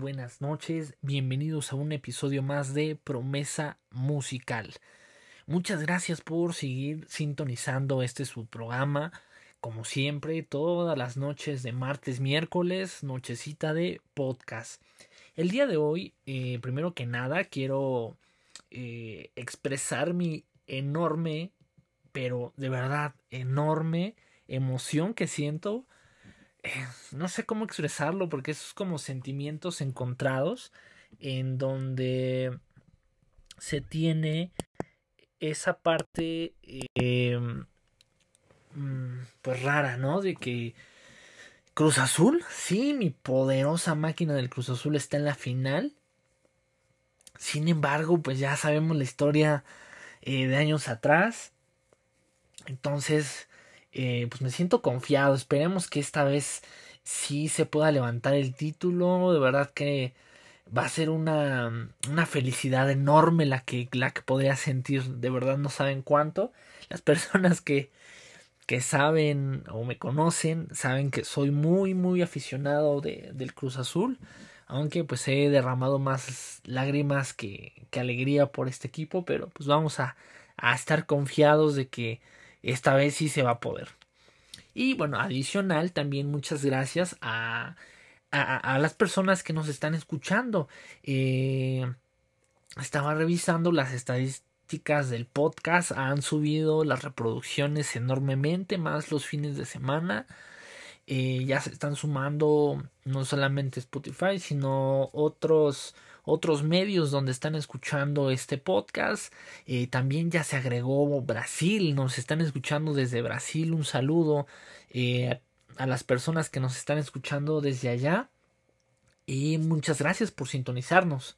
Buenas noches, bienvenidos a un episodio más de Promesa Musical. Muchas gracias por seguir sintonizando este su programa. Como siempre, todas las noches de martes, miércoles, nochecita de podcast. El día de hoy, eh, primero que nada, quiero eh, expresar mi enorme, pero de verdad enorme emoción que siento. Eh, no sé cómo expresarlo porque esos como sentimientos encontrados en donde se tiene esa parte em, mm, pues rara, ¿no? De que Cruz Azul, sí, mi poderosa máquina del Cruz Azul está en la final. Sin embargo, pues ya sabemos la historia eh, de años atrás. Entonces, eh, pues me siento confiado. Esperemos que esta vez sí se pueda levantar el título. De verdad que va a ser una, una felicidad enorme la que, la que podría sentir. De verdad no saben cuánto. Las personas que, que saben o me conocen saben que soy muy muy aficionado de, del Cruz Azul. Aunque pues he derramado más lágrimas que, que alegría por este equipo. Pero pues vamos a, a estar confiados de que esta vez sí se va a poder. Y bueno, adicional, también muchas gracias a, a, las personas que nos están escuchando. Eh, estaba revisando las estadísticas del podcast. Han subido las reproducciones enormemente, más los fines de semana. Eh, ya se están sumando no solamente Spotify, sino otros otros medios donde están escuchando este podcast. Eh, también ya se agregó Brasil, nos están escuchando desde Brasil. Un saludo eh, a las personas que nos están escuchando desde allá. Y muchas gracias por sintonizarnos.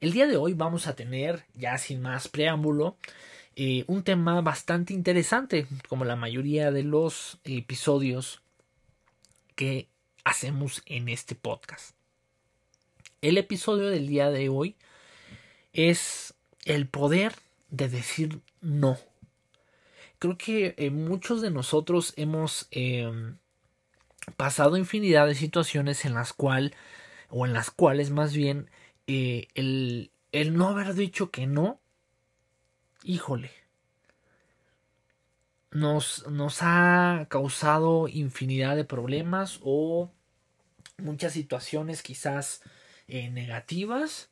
El día de hoy vamos a tener, ya sin más preámbulo, eh, un tema bastante interesante, como la mayoría de los episodios que hacemos en este podcast. El episodio del día de hoy es el poder de decir no. Creo que eh, muchos de nosotros hemos em, pasado infinidad de situaciones en las cuales, o en las cuales más bien, eh, el, el no haber dicho que no, híjole, nos, nos ha causado infinidad de problemas o muchas situaciones quizás eh, negativas,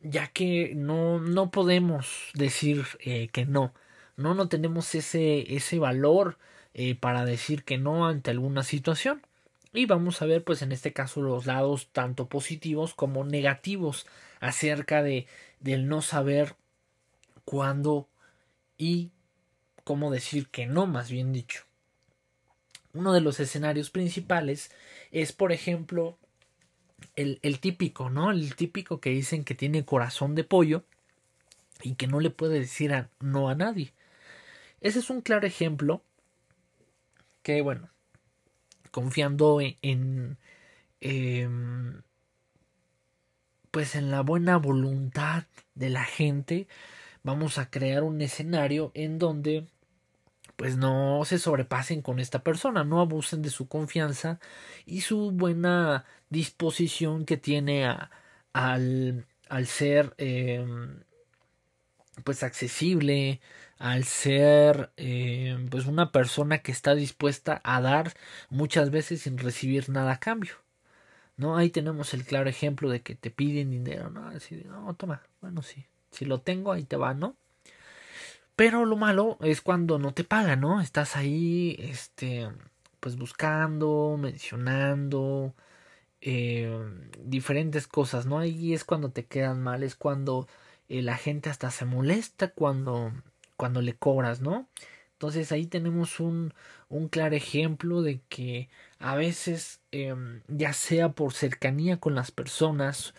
ya que no, no podemos decir eh, que no, no, no tenemos ese, ese valor eh, para decir que no ante alguna situación. Y vamos a ver, pues en este caso, los lados tanto positivos como negativos acerca de del no saber cuándo y cómo decir que no, más bien dicho. Uno de los escenarios principales es, por ejemplo, el, el típico, ¿no? El típico que dicen que tiene corazón de pollo y que no le puede decir a, no a nadie. Ese es un claro ejemplo que, bueno, confiando en, en em, pues en la buena voluntad de la gente, vamos a crear un escenario en donde pues no se sobrepasen con esta persona, no abusen de su confianza y su buena disposición que tiene a, al, al, ser eh, pues accesible, al ser eh, pues una persona que está dispuesta a dar muchas veces sin recibir nada a cambio. ¿No? Ahí tenemos el claro ejemplo de que te piden dinero, ¿no? Así, no, toma, bueno, sí, si lo tengo, ahí te va, ¿no? Pero lo malo es cuando no te pagan, ¿no? Estás ahí, este, pues buscando, mencionando, eh, diferentes cosas, ¿no? Ahí es cuando te quedan mal, es cuando eh, la gente hasta se molesta cuando, cuando le cobras, ¿no? Entonces ahí tenemos un, un claro ejemplo de que a veces, em, ya sea por cercanía con las personas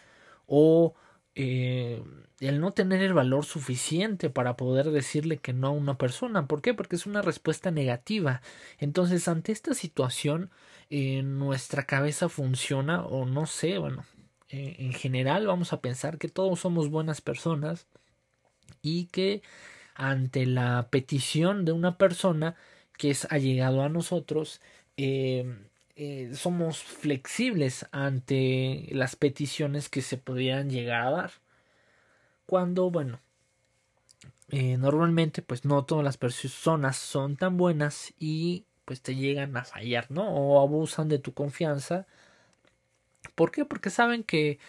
o eh, el no tener el valor suficiente para poder decirle que no a una persona. ¿Por qué? Porque es una respuesta negativa. Entonces, ante esta situación, eh, nuestra cabeza funciona, o no sé, bueno, eh, en general vamos a pensar que todos somos buenas personas y que ante la petición de una persona que es allegado a nosotros, eh, eh, somos flexibles ante las peticiones que se podrían llegar a dar. Cuando, bueno, eh, normalmente pues no todas las personas son tan buenas y pues te llegan a fallar, ¿no? O abusan de tu confianza. ¿Por qué? Porque saben que,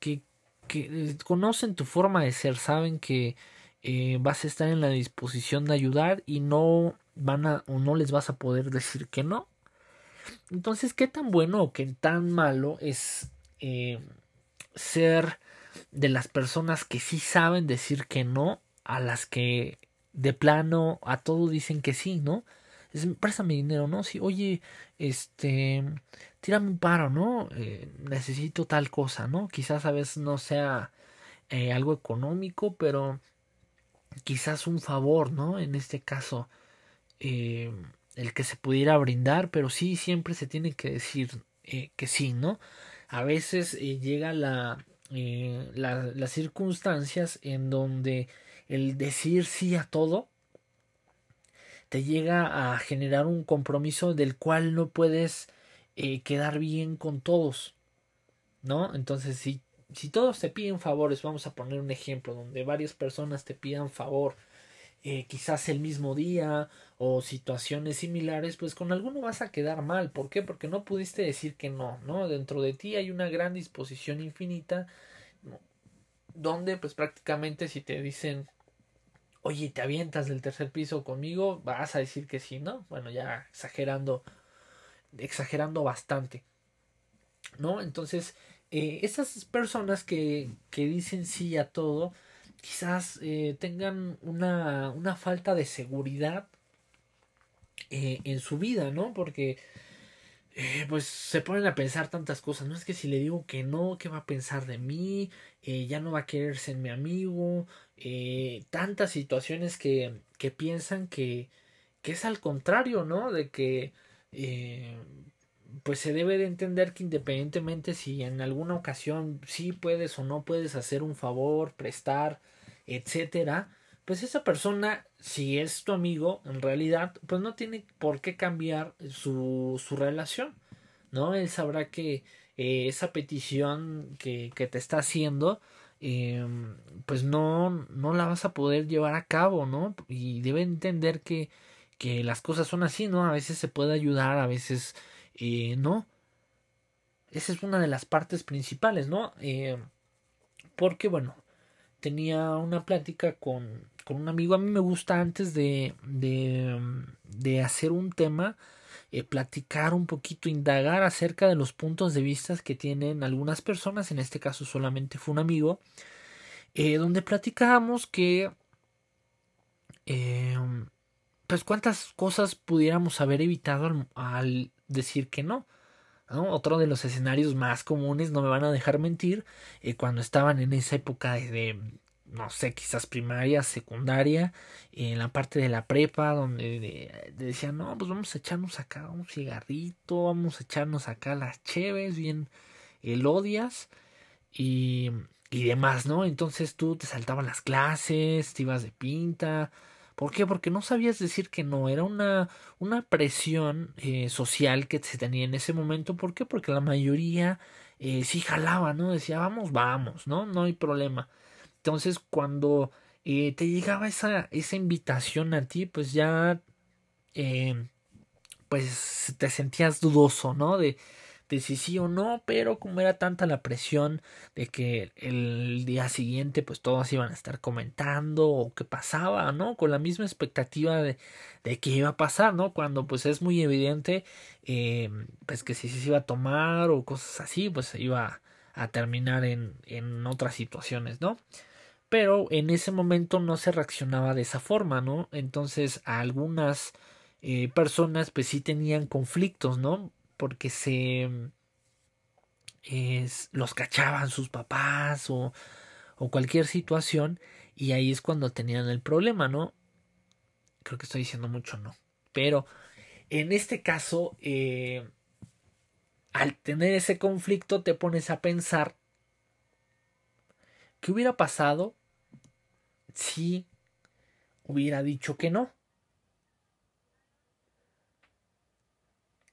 que, que conocen tu forma de ser, saben que eh, vas a estar en la disposición de ayudar y no van a o no les vas a poder decir que no. Entonces, ¿qué tan bueno o qué tan malo es eh, ser de las personas que sí saben decir que no a las que de plano a todo dicen que sí, ¿no? Préstame dinero, ¿no? Sí, oye, este, tírame un paro, ¿no? Eh, necesito tal cosa, ¿no? Quizás a veces no sea algo económico, pero quizás un favor, ¿no? En este caso, eh, el que se pudiera brindar, pero sí siempre se tiene que decir eh, que sí, ¿no? A veces eh, llega la, las circunstancias en donde el decir sí a todo te llega a generar un compromiso del cual no puedes quedar bien con todos, ¿no? Entonces, si si todos te piden favores, vamos a poner un ejemplo donde varias personas te pidan favor, eh, quizás el mismo día o situaciones similares, pues con alguno vas a quedar mal. ¿Por qué? Porque no pudiste decir que no, ¿no? Dentro de ti hay una gran disposición infinita donde pues prácticamente si te dicen oye, te avientas del tercer piso conmigo, vas a decir que sí, ¿no? Bueno, ya exagerando, exagerando bastante, ¿no? Entonces, eh, esas personas que, que, dicen sí a todo, quizás eh, tengan una, una, falta de seguridad eh, en su vida, ¿no? Porque pues se ponen a pensar tantas cosas, no es que si le digo que no, ¿qué va a pensar de mí? Ya no va a querer ser mi amigo, eh, tantas situaciones que, que piensan que, que es al contrario, ¿no? De que eh, pues se debe de entender que independientemente si en alguna ocasión sí puedes o no puedes hacer un favor, prestar, etcétera, pues esa persona, si es tu amigo, en realidad, pues no tiene por qué cambiar su, su relación, ¿no? Él sabrá que eh, esa petición que, que, te está haciendo, eh, pues no, no la vas a poder llevar a cabo, ¿no? Y debe entender que, que las cosas son así, ¿no? A veces se puede ayudar, a veces eh, no. Esa es una de las partes principales, ¿no? Eh, porque, bueno, tenía una plática con, con, un amigo. A mí me gusta antes de, de, de hacer un tema, eh, platicar un poquito, indagar acerca de los puntos de vista que tienen algunas personas. En este caso solamente fue un amigo. Eh, donde platicábamos que eh, pues cuántas cosas pudiéramos haber evitado al, decir que no. Otro de los escenarios más comunes, no me van a dejar mentir, eh, cuando estaban en esa época de, no sé, quizás primaria, secundaria, en la parte de la prepa, donde de, de decían, no, pues vamos a echarnos acá un cigarrito, vamos a echarnos acá las cheves, bien elodias y, y demás, ¿no? Entonces tú te saltaban las clases, te ibas de pinta, ¿Por qué? Porque no sabías decir que no. Era una, una presión eh, social que se tenía en ese momento. ¿Por qué? Porque la mayoría eh, sí jalaba, ¿no? Decía, vamos, vamos, ¿no? No hay problema. Entonces, cuando eh, te llegaba esa, esa invitación a ti, pues ya, eh, pues te sentías dudoso, ¿no? De, de si sí o no, pero como era tanta la presión de que el día siguiente pues todos iban a estar comentando o qué pasaba, ¿no? Con la misma expectativa de, de qué iba a pasar, ¿no? Cuando pues es muy evidente eh, pues que si se iba a tomar o cosas así, pues iba a terminar en, en otras situaciones, ¿no? Pero en ese momento no se reaccionaba de esa forma, ¿no? Entonces a algunas eh, personas pues sí tenían conflictos, ¿no? porque se es, los cachaban sus papás o, o cualquier situación y ahí es cuando tenían el problema, ¿no? Creo que estoy diciendo mucho, no. Pero en este caso, eh, al tener ese conflicto, te pones a pensar qué hubiera pasado si hubiera dicho que no.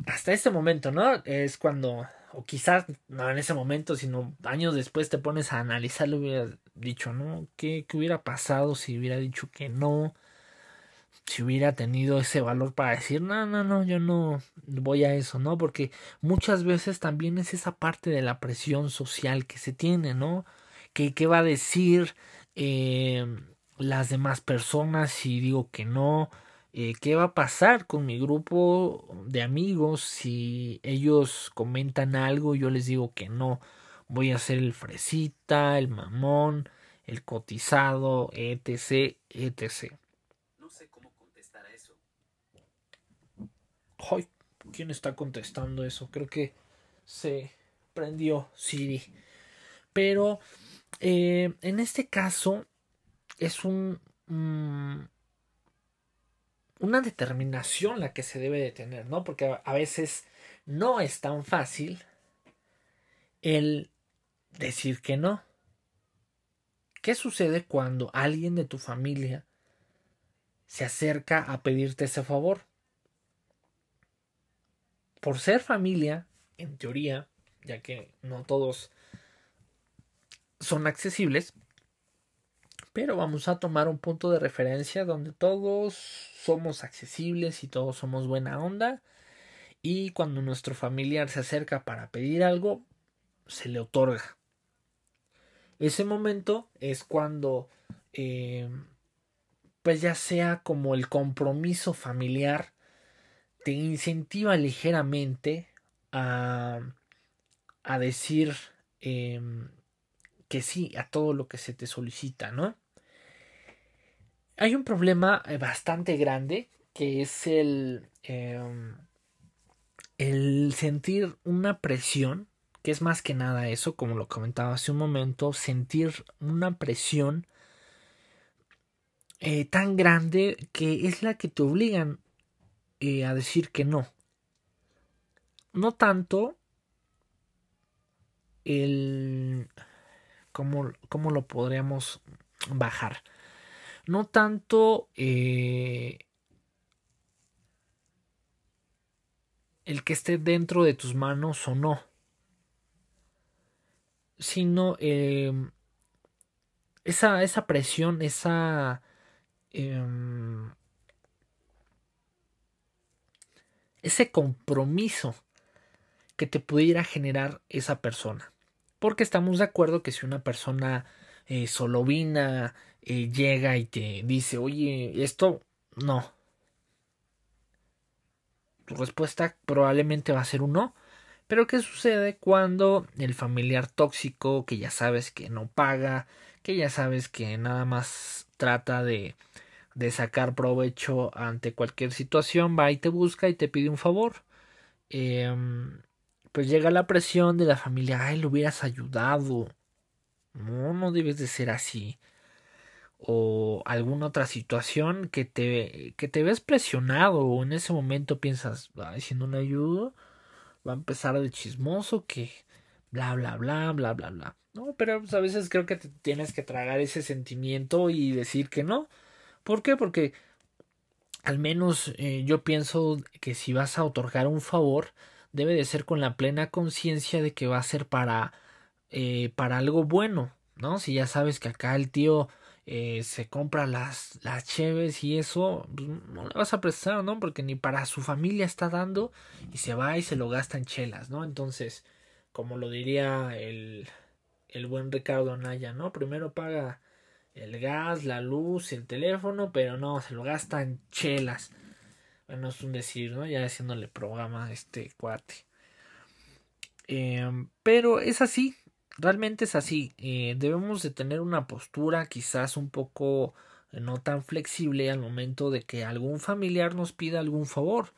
hasta este momento, ¿no? Es cuando, o quizás no en ese momento, sino años después te pones a analizar lo hubieras dicho, ¿no? ¿Qué, ¿Qué hubiera pasado si hubiera dicho que no? Si hubiera tenido ese valor para decir, no, no, no, yo no voy a eso, ¿no? Porque muchas veces también es esa parte de la presión social que se tiene, ¿no? ¿Qué, qué va a decir eh, las demás personas si digo que no? Eh, qué va a pasar con mi grupo de amigos si ellos comentan algo yo les digo que no. Voy a ser el fresita, el mamón, el cotizado, etc, etc. No sé cómo contestar a eso. Ay, ¿quién está contestando eso? Creo que se prendió Siri. Pero eh, en este caso es un, mm, una determinación la que se debe de tener, ¿no? Porque a veces no es tan fácil el decir que no. ¿Qué sucede cuando alguien de tu familia se acerca a pedirte ese favor? Por ser familia, en teoría, ya que no todos son accesibles, pero vamos a tomar un punto de referencia donde todos somos accesibles y todos somos buena onda. Y cuando nuestro familiar se acerca para pedir algo se le otorga. Ese momento es cuando eh, pues ya sea como el compromiso familiar te incentiva ligeramente a, a decir em, que sí a todo lo que se te solicita, ¿no? Hay un problema eh, bastante grande que es el, em, el sentir una presión, que es más que nada eso, como lo comentaba hace un momento, sentir una presión eh, tan grande que es la que te obligan eh, a decir que no. No tanto el... ¿Cómo, cómo lo podríamos bajar? no tanto eh, el que esté dentro de tus manos o no, sino em, esa, esa, presión, esa... Em, ese compromiso que te pudiera generar esa persona. Porque estamos de acuerdo que si una persona eh, solovina eh, llega y te dice, oye, esto no. Tu respuesta probablemente va a ser un no. Pero ¿qué sucede cuando el familiar tóxico, que ya sabes que no paga, que ya sabes que nada más trata de, de sacar provecho ante cualquier situación, va y te busca y te pide un favor? Em, pues llega la presión de la familia, ay, lo hubieras ayudado. No, no debes de ser así o alguna otra situación que te, que te ves presionado o en ese momento piensas, ay, si no ayudo, va a empezar de chismoso que bla, bla, bla, bla, bla, bla. No, pero pues, a veces creo que te tienes que tragar ese sentimiento y decir que no. ¿Por qué? Porque al menos eh, yo pienso que si vas a otorgar un favor, debe de ser con la plena conciencia de que va a ser para, eh, para algo bueno, ¿no? Si ya sabes que acá el tío eh, se compra las, las cheves y eso, pues, no le vas a prestar, ¿no? Porque ni para su familia está dando y se va y se lo gasta en chelas, ¿no? Entonces, como lo diría el, el buen Ricardo Anaya, ¿no? Primero paga el gas, la luz, el teléfono, pero no, se lo gasta en chelas. Bueno, es un decir, ¿no? Ya haciéndole programa a este cuate. Em, pero es así, realmente es así. Eh, debemos de tener una postura quizás un poco eh, no tan flexible al momento de que algún familiar nos pida algún favor.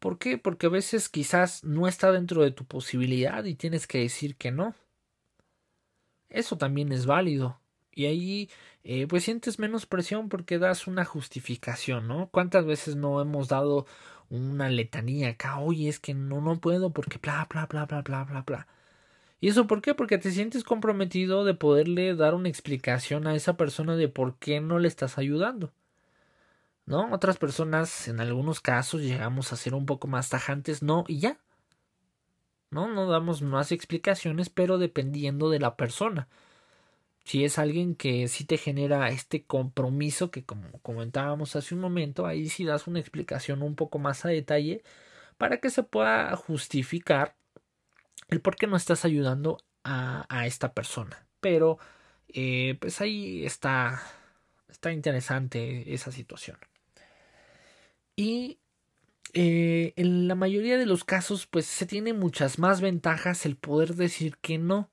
¿Por qué? Porque a veces quizás no está dentro de tu posibilidad y tienes que decir que no. Eso también es válido. Y ahí eh, pues sientes menos presión porque das una justificación, ¿no? ¿Cuántas veces no hemos dado una letanía acá? Oye, es que no, no puedo porque bla, bla, bla, bla, bla, bla, bla. ¿Y eso por qué? Porque te sientes comprometido de poderle dar una explicación a esa persona de por qué no le estás ayudando. ¿no? Otras personas, en algunos casos, llegamos a ser un poco más tajantes, no, y ya. No, no damos más explicaciones, pero dependiendo de la persona. Si es alguien que sí te genera este compromiso que como comentábamos hace un momento, ahí sí das una explicación un poco más a detalle para que se pueda justificar el por qué no estás ayudando a, a esta persona. Pero eh, pues ahí está, está interesante esa situación. Y eh, en la mayoría de los casos, pues se tiene muchas más ventajas el poder decir que no.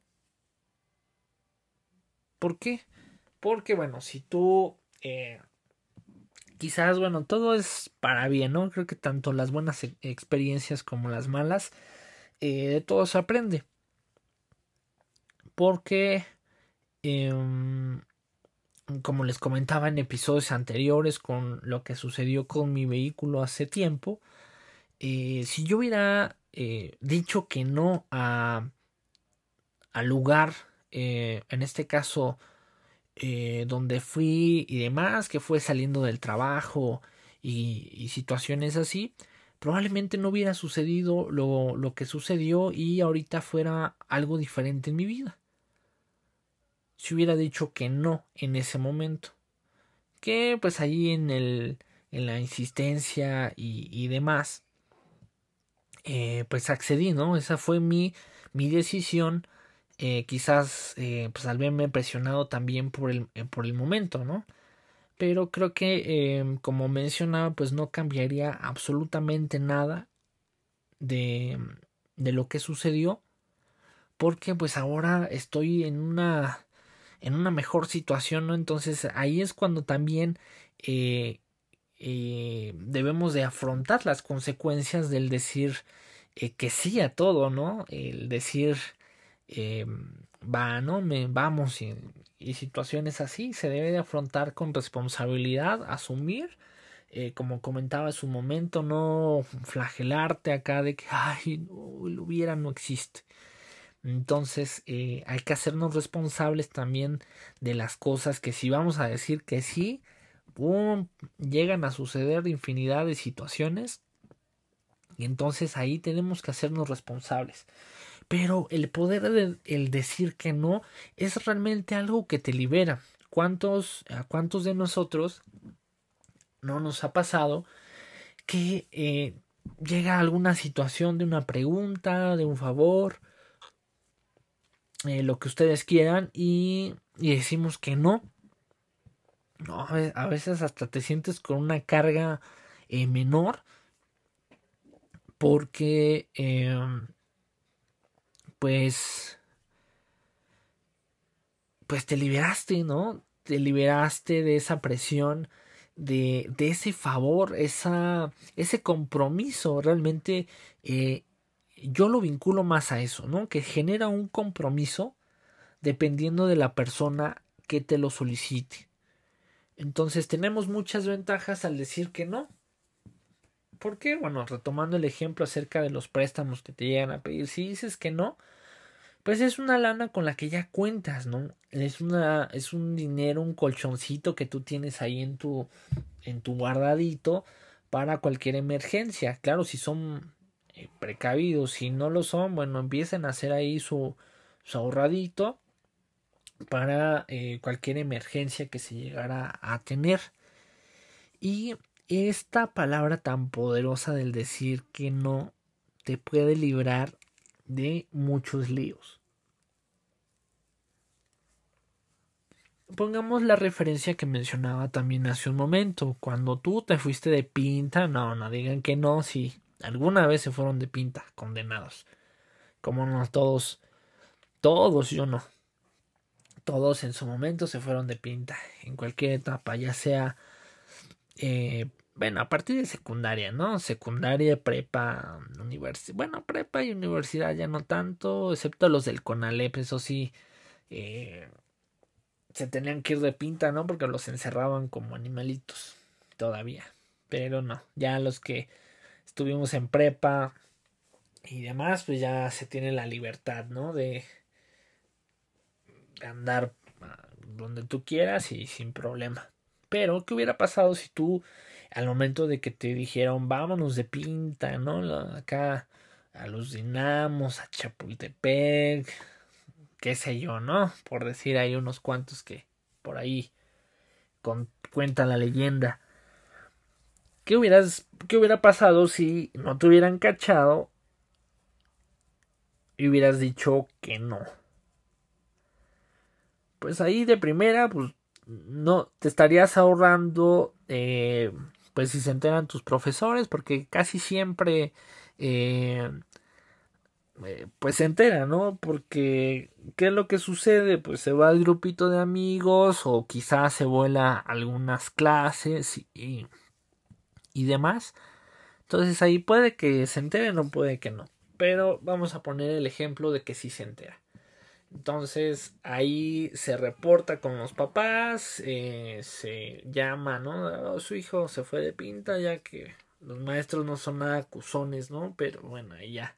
¿Por qué? Porque, bueno, si tú eh, quizás, bueno, todo es para bien, ¿no? Creo que tanto las buenas e-, experiencias como las malas, eh, de todo se aprende. Porque, eh, como les comentaba en episodios anteriores con lo que sucedió con mi vehículo hace tiempo, eh, si yo hubiera dicho que no a al lugar, eh, en este caso, donde fui y demás, que fue saliendo del trabajo y, y, situaciones así, probablemente no hubiera sucedido lo, lo que sucedió y ahorita fuera algo diferente en mi vida si hubiera dicho que no en ese momento. Que pues ahí en el en la insistencia y, y demás eh, pues accedí, ¿no? Esa fue mi, mi decisión. Eh, quizás eh, pues al verme presionado también por el, eh, por el momento, ¿no? Pero creo que em, como mencionaba pues no cambiaría absolutamente nada de, de lo que sucedió porque pues ahora estoy en una en una mejor situación, ¿no? Entonces ahí es cuando también eh, debemos de afrontar las consecuencias del decir que sí a todo, ¿no? El decir eh, va, ¿no? Me, vamos y, situaciones así se debe de afrontar con responsabilidad, asumir. Eh, como comentaba en su momento, no flagelarte acá de que, ay, no, lo hubiera, no existe. Entonces eh, hay que hacernos responsables también de las cosas que si vamos a decir que sí, llegan a suceder infinidad de situaciones. Y entonces ahí tenemos que hacernos responsables. Pero el poder de el decir que no es realmente algo que te libera. ¿Cuántos, a cuántos de nosotros no nos ha pasado que eh, llega alguna situación de una pregunta, de un favor, eh, lo que ustedes quieran y, y, decimos que no. A veces hasta te sientes con una carga eh, menor porque eh, pues pues te liberaste, ¿no? Te liberaste de esa presión, de, de ese favor, esa, ese compromiso realmente eh, yo lo vinculo más a eso, ¿no? Que genera un compromiso dependiendo de la persona que te lo solicite. Entonces tenemos muchas ventajas al decir que no. ¿Por qué? Bueno, retomando el ejemplo acerca de los préstamos que te llegan a pedir, si dices que no, pues es una lana con la que ya cuentas, ¿no? Es una es un dinero, un colchoncito que tú tienes ahí en tu en tu guardadito para cualquier emergencia. Claro, si son eh, precavidos. Si no lo son, bueno, empiecen a hacer ahí su, su ahorradito para eh, cualquier emergencia que se llegara a tener. Y esta palabra tan poderosa del decir que no te puede librar de muchos líos. Pongamos la referencia que mencionaba también hace un momento. Cuando tú te fuiste de pinta, no, no digan que no, si Alguna vez se fueron de pinta, condenados. Como no todos, todos yo no. Todos en su momento se fueron de pinta, en cualquier etapa, ya sea, eh, bueno, a partir de secundaria, ¿no? Secundaria, prepa, universidad. Bueno, prepa y universidad ya no tanto, excepto los del CONALEP, eso sí, eh, se tenían que ir de pinta, ¿no? Porque los encerraban como animalitos, todavía. Pero no, ya los que estuvimos en prepa y demás, pues ya se tiene la libertad, ¿no? De andar donde tú quieras y sin problema. Pero, ¿qué hubiera pasado si tú al momento de que te dijeron vámonos de pinta, ¿no? Acá a los dinamos, a Chapultepec, qué sé yo, ¿no? Por decir hay unos cuantos que por ahí cuenta la leyenda. ¿Qué, hubieras, ¿Qué hubiera pasado si no te hubieran cachado y hubieras dicho que no? Pues ahí de primera, pues no te estarías ahorrando, eh, pues si se enteran tus profesores, porque casi siempre, eh, eh, pues se entera, ¿no? Porque, ¿qué es lo que sucede? Pues se va al grupito de amigos o quizás se vuela algunas clases y y demás. Entonces ahí puede que se entere, no puede que no. Pero vamos a poner el ejemplo de que sí se entera. Entonces ahí se reporta con los papás, eh, se llama, ¿no? Oh, su hijo se fue de pinta ya que los maestros no son nada acusones, ¿no? Pero bueno, ahí ya.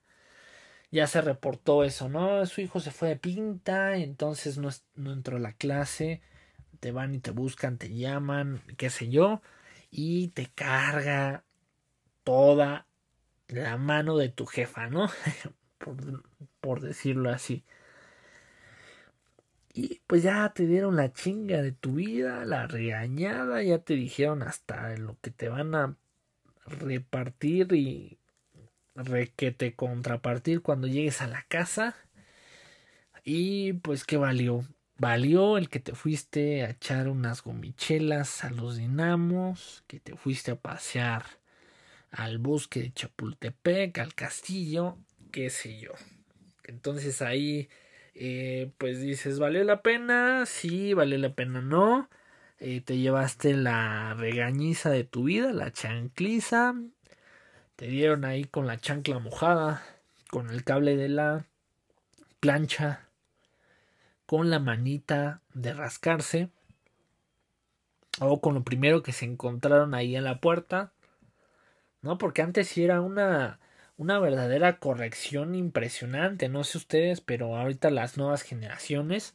Ya se reportó eso, ¿no? Su hijo se fue de pinta, entonces no, no entró a la clase, te van y te buscan, te llaman, qué sé yo y te carga toda la mano de tu jefa, ¿no? por, decirlo así. Y pues ya te dieron la chinga de tu vida, la regañada, ya te dijeron hasta lo que te van a repartir y que te contrapartir cuando llegues a la casa. Y pues qué valió. Valió el que te fuiste a echar unas gomichelas a los dinamos, que te fuiste a pasear al bosque de Chapultepec, al castillo, qué sé yo. Entonces ahí, eh, pues dices, ¿valió la pena? Sí, valió la pena, no. Eh, te llevaste la regañiza de tu vida, la chancliza. Te dieron ahí con la chancla mojada, con el cable de la plancha con la manita de rascarse o con lo primero que se encontraron ahí en la puerta, ¿no? Porque antes sí era una, una verdadera corrección impresionante, no sé ustedes, pero ahorita las nuevas generaciones,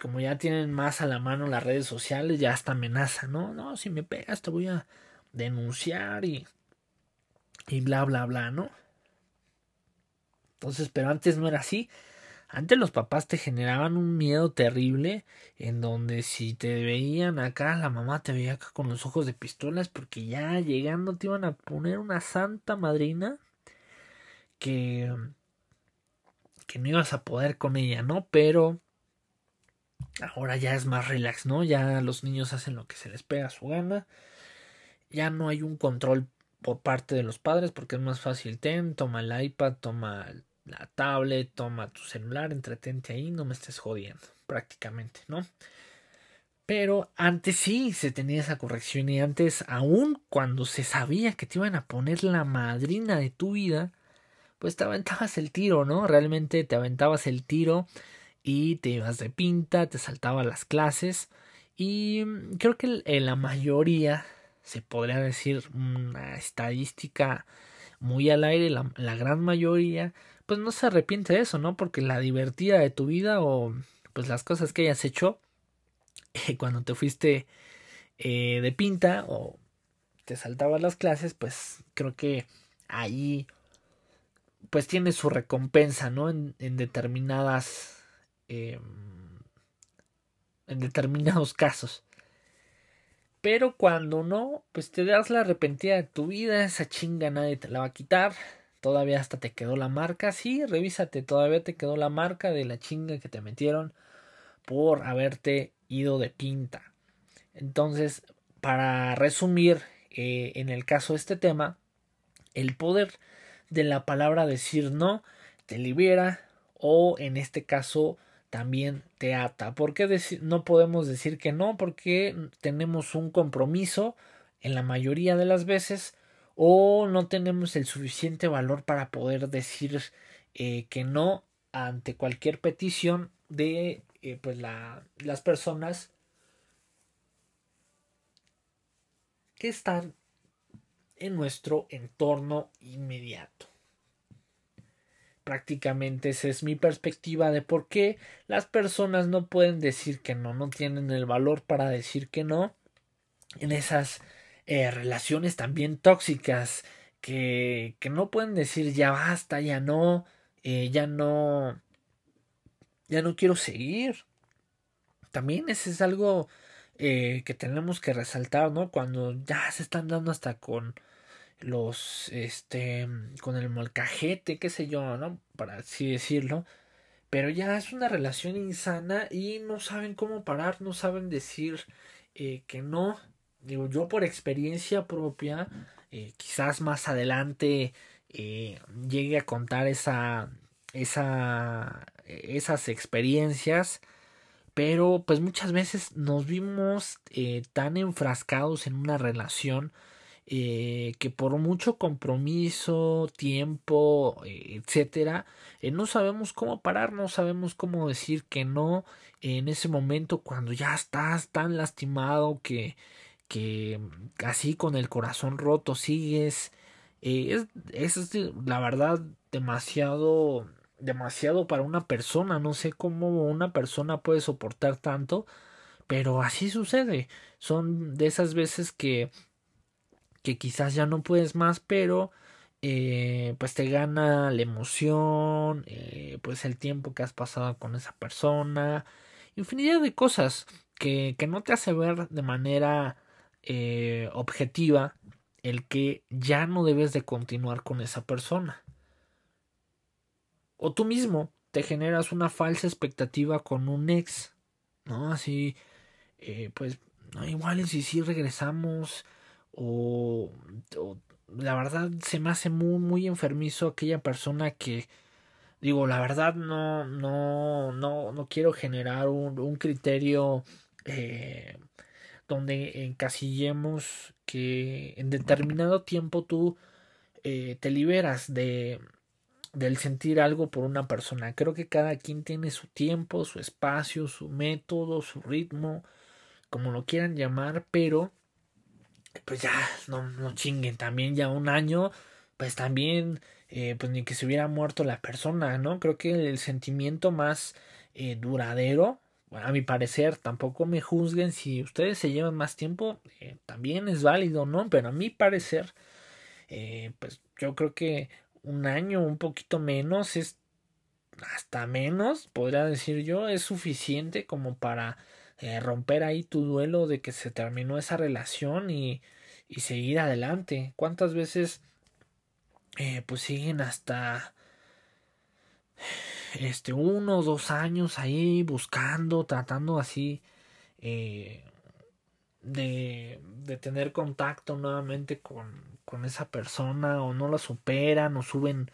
como ya tienen más a la mano las redes sociales, ya hasta amenaza, ¿no? No, si me pegas te voy a denunciar y, y bla, bla, bla, ¿no? Entonces, pero antes no era así. Antes los papás te generaban un miedo terrible en donde si te veían acá, la mamá te veía acá con los ojos de pistolas porque ya llegando te iban a poner una santa madrina que que no ibas a poder con ella, ¿no? Pero ahora ya es más relax, ¿no? Ya los niños hacen lo que se les pega a su gana. Ya no hay un control por parte de los padres porque es más fácil ten, toma el iPad, toma la tablet, toma tu celular, entretente ahí, no me estés jodiendo, prácticamente, ¿no? Pero antes sí se tenía esa corrección y antes, aún cuando se sabía que te iban a poner la madrina de tu vida, pues te aventabas el tiro, ¿no? Realmente te aventabas el tiro y te ibas de pinta, te saltabas las clases y creo que en la mayoría, se podría decir una estadística muy al aire, la, gran mayoría, pues no se arrepiente de eso, ¿no? Porque la divertida de tu vida o pues las cosas que hayas hecho eh, cuando te fuiste eh, de pinta o te saltabas las clases, pues creo que ahí pues tiene su recompensa, ¿no? En, determinadas eh, en determinados casos. Pero cuando no, pues te das la arrepentida de tu vida, esa chinga nadie te la va a quitar todavía hasta te quedó la marca. Sí, revísate, todavía te quedó la marca de la chinga que te metieron por haberte ido de pinta. Entonces, para resumir, eh, en el caso de este tema, el poder de la palabra decir no te libera o en este caso también te ata. ¿Por qué no podemos decir que no? Porque tenemos un compromiso en la mayoría de las veces o no tenemos el suficiente valor para poder decir eh, que no ante cualquier petición de eh, pues la, las personas que están en nuestro entorno inmediato. Prácticamente esa es mi perspectiva de por qué las personas no pueden decir que no, no tienen el valor para decir que no en esas eh, relaciones también tóxicas que, que no pueden decir ya basta, ya no, eh, ya no, ya no quiero seguir. También ese es algo eh, que tenemos que resaltar, ¿no? Cuando ya se están dando hasta con los, este, con el molcajete, qué sé yo, ¿no? Para así decirlo. Pero ya es una relación insana y no saben cómo parar, no saben decir eh, que no. Digo, yo por experiencia propia, eh, quizás más adelante llegue a contar esa, esa, esas experiencias pero pues muchas veces nos vimos eh, tan enfrascados en una relación eh, que por mucho compromiso, tiempo, eh, etcétera, no sabemos cómo parar, no sabemos cómo decir que no en ese momento cuando ya estás tan lastimado que, que así con el corazón roto sigues. es, es la verdad demasiado demasiado para una persona. No sé cómo una persona puede soportar tanto, pero así sucede. Son de esas veces que, que quizás ya no puedes más, pero eh, pues te gana la emoción, eh, pues el tiempo que has pasado con esa persona, infinidad de cosas que, que no te hace ver de manera eh, objetiva el que ya no debes de continuar con esa persona o tú mismo te generas una falsa expectativa con un ex, ¿no? Así, eh, pues, no, igual si sí regresamos, o, la verdad se me hace muy, muy enfermizo aquella persona que, digo, la verdad no, no, no, no quiero generar un, un criterio eh, donde encasillemos que en determinado tiempo tú eh, te liberas de, del sentir algo por una persona. Creo que cada quien tiene su tiempo, su espacio, su método, su ritmo, como lo quieran llamar, pero pues ya no, no chinguen, también ya un año, pues también, eh, pues ni que se hubiera muerto la persona, ¿no? Creo que el sentimiento más eh, duradero, a mi parecer, tampoco me juzguen si ustedes se llevan más tiempo, eh, también es válido, ¿no? Pero a mi parecer, pues yo creo que un año, un poquito menos, es hasta menos, podría decir yo, es suficiente como para eh, romper ahí tu duelo de que se terminó esa relación y, y seguir adelante. ¿Cuántas veces eh, pues siguen hasta este uno o dos años ahí buscando, tratando así eh, de, de tener contacto nuevamente con, con esa persona o no la superan o suben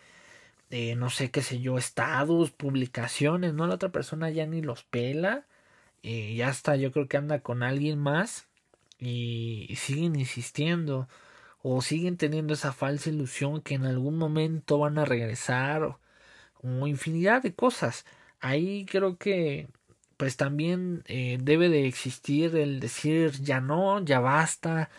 eh, no sé qué sé yo estados publicaciones no la otra persona ya ni los pela eh, ya está yo creo que anda con alguien más y, siguen insistiendo o siguen teniendo esa falsa ilusión que en algún momento van a regresar o, infinidad de cosas. Ahí creo que pues también eh, debe de existir el decir ya no ya basta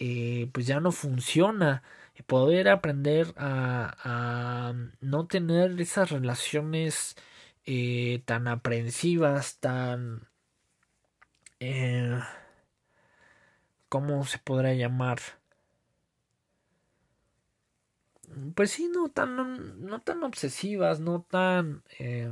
eh, pues ya no funciona. Poder aprender a, no tener esas relaciones eh, tan aprensivas, tan... Eh, ¿Cómo se podrá llamar? Pues sí, no tan, no tan obsesivas, no tan eh,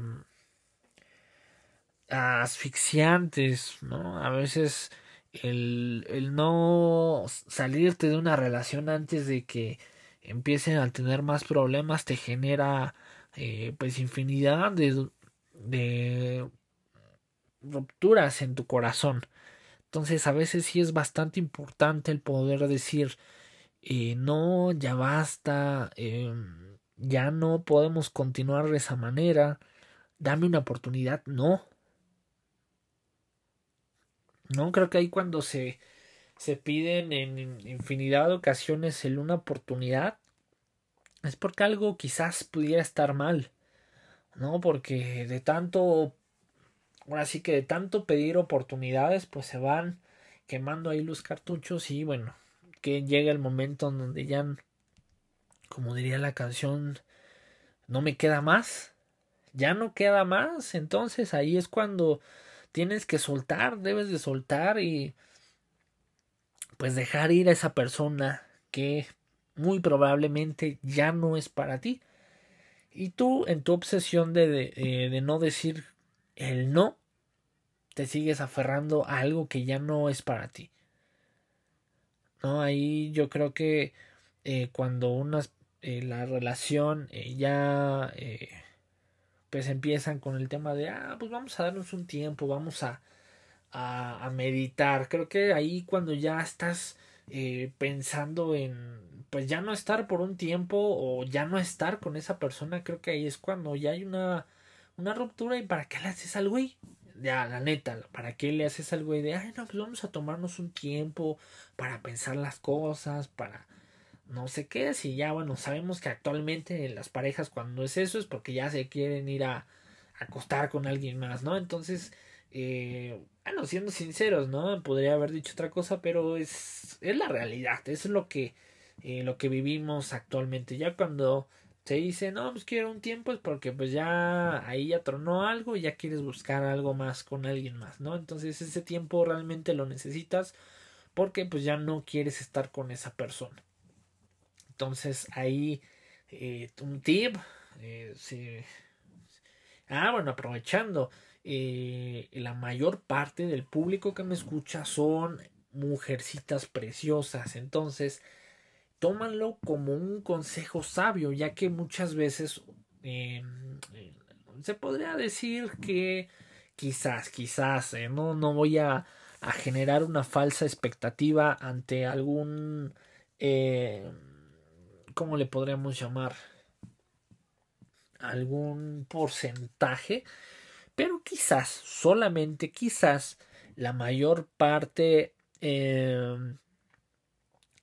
asfixiantes, ¿no? A veces el, el no salirte de una relación antes de que empiecen a tener más problemas te genera eh, pues infinidad de, rupturas en tu corazón. Entonces a veces sí es bastante importante el poder decir eh, no, ya basta, eh, ya no podemos continuar de esa manera, dame una oportunidad, no, no, creo que ahí cuando se, se piden en infinidad de ocasiones el una oportunidad, es porque algo quizás pudiera estar mal. ¿No? Porque de tanto, ahora sí que de tanto pedir oportunidades, pues se van quemando ahí los cartuchos y bueno, que llega el momento en donde ya, como diría la canción, no me queda más, ya no queda más, entonces ahí es cuando tienes que soltar, debes de soltar y pues dejar ir a esa persona que muy probablemente ya no es para ti. Y tú en tu obsesión de, de, eh, no decir el no, te sigues aferrando a algo que ya no es para ti. ¿No? Ahí yo creo que eh, cuando unas, eh, la relación ya pues empiezan con el tema de, ah, pues vamos a darnos un tiempo, vamos a, a, a meditar. Creo que ahí cuando ya estás eh, pensando en, pues ya no estar por un tiempo o ya no estar con esa persona, creo que ahí es cuando ya hay una, una ruptura y para qué le haces al güey. Ya, la neta, ¿para qué le haces al güey de, ay, no, pues vamos a tomarnos un tiempo para pensar las cosas, para no sé qué, si ya, bueno, sabemos que actualmente en las parejas cuando es eso es porque ya se quieren ir a, acostar con alguien más, ¿no? Entonces, eh, bueno, siendo sinceros, ¿no? Podría haber dicho otra cosa, pero es, es la realidad, es lo que, eh, lo que vivimos actualmente. Ya cuando se dice, no, pues quiero un tiempo, es porque pues ya ahí ya tronó algo y ya quieres buscar algo más con alguien más, ¿no? Entonces ese tiempo realmente lo necesitas porque pues ya no quieres estar con esa persona. Entonces ahí eh, un tip, eh, ah, bueno, aprovechando, eh, la mayor parte del público que me escucha son mujercitas preciosas, entonces tómanlo como un consejo sabio, ya que muchas veces se podría decir que quizás, quizás, no, no voy a, generar una falsa expectativa ante algún, ¿cómo le podríamos llamar? algún porcentaje, pero quizás, solamente quizás, la mayor parte eh,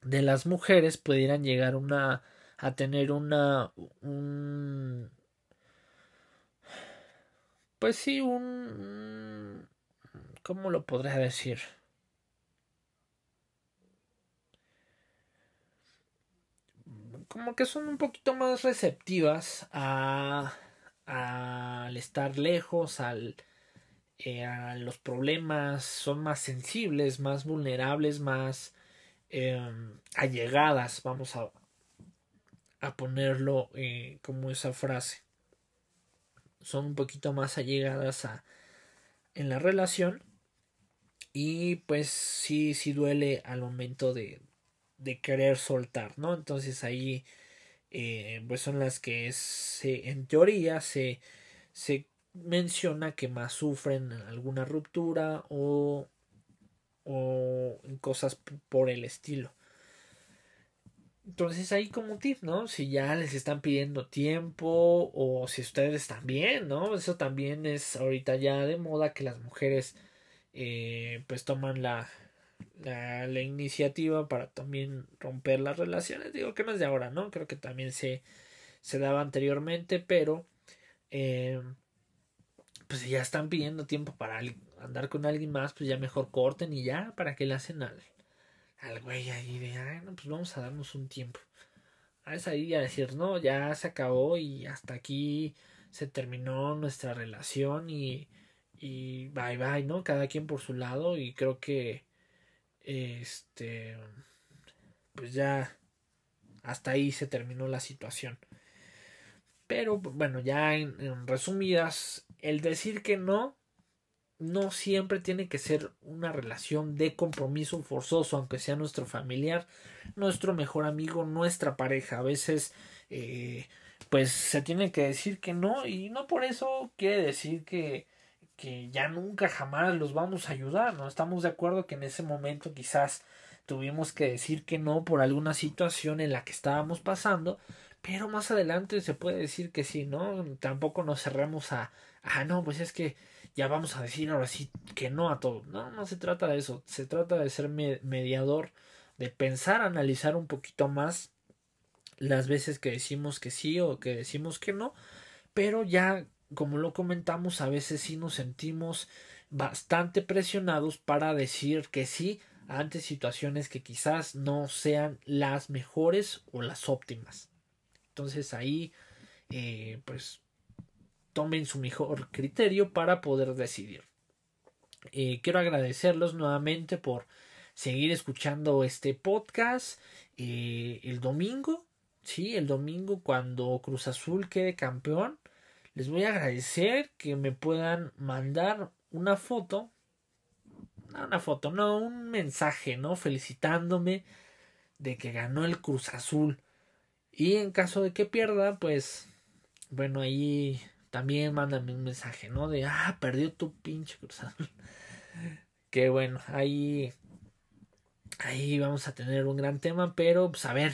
de las mujeres pudieran llegar una a tener una un pues sí un cómo lo podría decir como que son un poquito más receptivas a, al estar lejos al eh, a los problemas son más sensibles más vulnerables más eh, allegadas, vamos a, a ponerlo eh, como esa frase. Son un poquito más allegadas a, en la relación y pues sí, sí duele al momento de, de querer soltar, ¿no? Entonces ahí eh, pues son las que se, en teoría se, se menciona que más sufren alguna ruptura o o cosas por el estilo. Entonces ahí como tip, ¿no? Si ya les están pidiendo tiempo o si ustedes también, ¿no? Eso también es ahorita ya de moda que las mujeres eh, pues toman la, la, iniciativa para también romper las relaciones. Digo que no es de ahora, ¿no? Creo que también se, se daba anteriormente, pero eh, pues si ya están pidiendo tiempo para andar con alguien más, pues ya mejor corten y ya, ¿para que le hacen al, al güey ahí de, ay, no, pues vamos a darnos un tiempo? A esa ahí a decir, no, ya se acabó y hasta aquí se terminó nuestra relación y, y bye bye, ¿no? Cada quien por su lado y creo que, este, pues ya hasta ahí se terminó la situación. Pero bueno, ya en, resumidas, el decir que no no siempre tiene que ser una relación de compromiso forzoso, aunque sea nuestro familiar, nuestro mejor amigo, nuestra pareja. A veces, eh, pues se tiene que decir que no, y no por eso quiere decir que, que ya nunca jamás los vamos a ayudar. No estamos de acuerdo que en ese momento quizás tuvimos que decir que no por alguna situación en la que estábamos pasando, pero más adelante se puede decir que sí, ¿no? Tampoco nos cerremos a, ah, no, pues es que ya vamos a decir ahora sí que no a todo. No, no se trata de eso. Se trata de ser mediador, de pensar, analizar un poquito más las veces que decimos que sí o que decimos que no. Pero ya, como lo comentamos, a veces sí nos sentimos bastante presionados para decir que sí ante situaciones que quizás no sean las mejores o las óptimas. Entonces ahí, eh, pues tomen su mejor criterio para poder decidir. Eh, quiero agradecerlos nuevamente por seguir escuchando este podcast eh, el domingo. Sí, el domingo cuando Cruz Azul quede campeón. Les voy a agradecer que me puedan mandar una foto. No, una foto, no, un mensaje, ¿no? Felicitándome de que ganó el Cruz Azul. Y en caso de que pierda, pues, bueno, ahí también mándame un mensaje, ¿no? De, ah, perdió tu pinche Cruz Azul. que bueno, ahí, ahí vamos a tener un gran tema, pero pues a ver,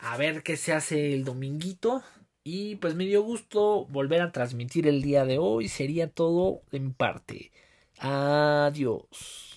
a ver qué se hace el dominguito. Y pues me dio gusto volver a transmitir el día de hoy. Sería todo de mi parte. Adiós.